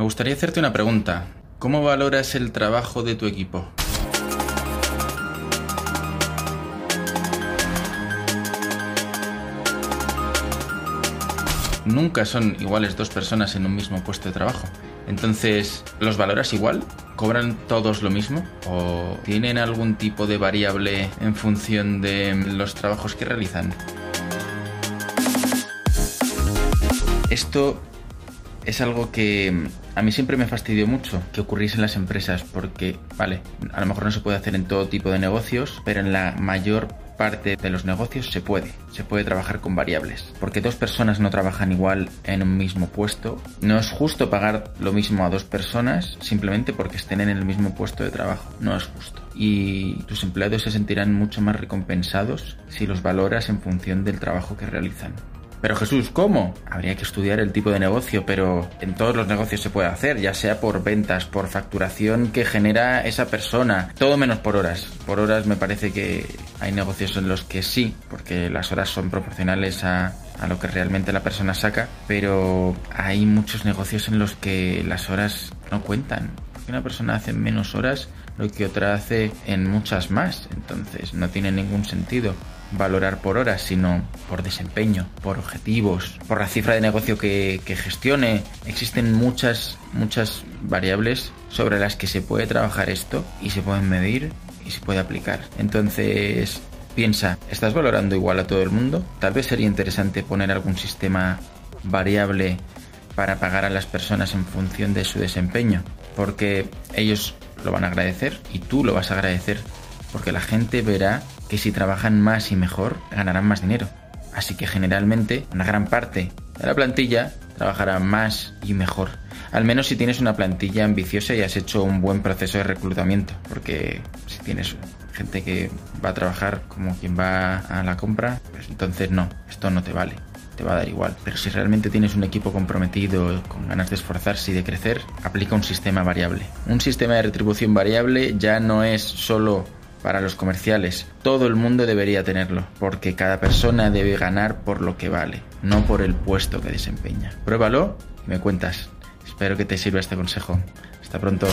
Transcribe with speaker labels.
Speaker 1: Me gustaría hacerte una pregunta. ¿Cómo valoras el trabajo de tu equipo? Nunca son iguales dos personas en un mismo puesto de trabajo. Entonces, ¿los valoras igual? ¿Cobran todos lo mismo? ¿O tienen algún tipo de variable en función de los trabajos que realizan? Esto es algo que a mí siempre me fastidió mucho que ocurriese en las empresas porque, vale, a lo mejor no se puede hacer en todo tipo de negocios, pero en la mayor parte de los negocios se puede, se puede trabajar con variables. Porque dos personas no trabajan igual en un mismo puesto. No es justo pagar lo mismo a dos personas simplemente porque estén en el mismo puesto de trabajo. No es justo. Y tus empleados se sentirán mucho más recompensados si los valoras en función del trabajo que realizan. Pero Jesús, ¿cómo? Habría que estudiar el tipo de negocio, pero en todos los negocios se puede hacer, ya sea por ventas, por facturación que genera esa persona, todo menos por horas. Por horas me parece que hay negocios en los que sí, porque las horas son proporcionales a, a lo que realmente la persona saca, pero hay muchos negocios en los que las horas no cuentan. Una persona hace menos horas lo que otra hace en muchas más, entonces no tiene ningún sentido valorar por horas, sino por desempeño, por objetivos, por la cifra de negocio que, gestione. Existen muchas, muchas variables sobre las que se puede trabajar esto y se pueden medir y se puede aplicar. Entonces, piensa, ¿estás valorando igual a todo el mundo? Tal vez sería interesante poner algún sistema variable para pagar a las personas en función de su desempeño, porque ellos lo van a agradecer y tú lo vas a agradecer porque la gente verá que si trabajan más y mejor, ganarán más dinero. Así que generalmente una gran parte de la plantilla trabajará más y mejor. Al menos si tienes una plantilla ambiciosa y has hecho un buen proceso de reclutamiento. Porque si tienes gente que va a trabajar como quien va a la compra, pues entonces no, esto no te vale. Te va a dar igual. Pero si realmente tienes un equipo comprometido, con ganas de esforzarse y de crecer, aplica un sistema variable. Un sistema de retribución variable ya no es solo para los comerciales. Todo el mundo debería tenerlo, porque cada persona debe ganar por lo que vale, no por el puesto que desempeña. Pruébalo y me cuentas. Espero que te sirva este consejo. Hasta pronto.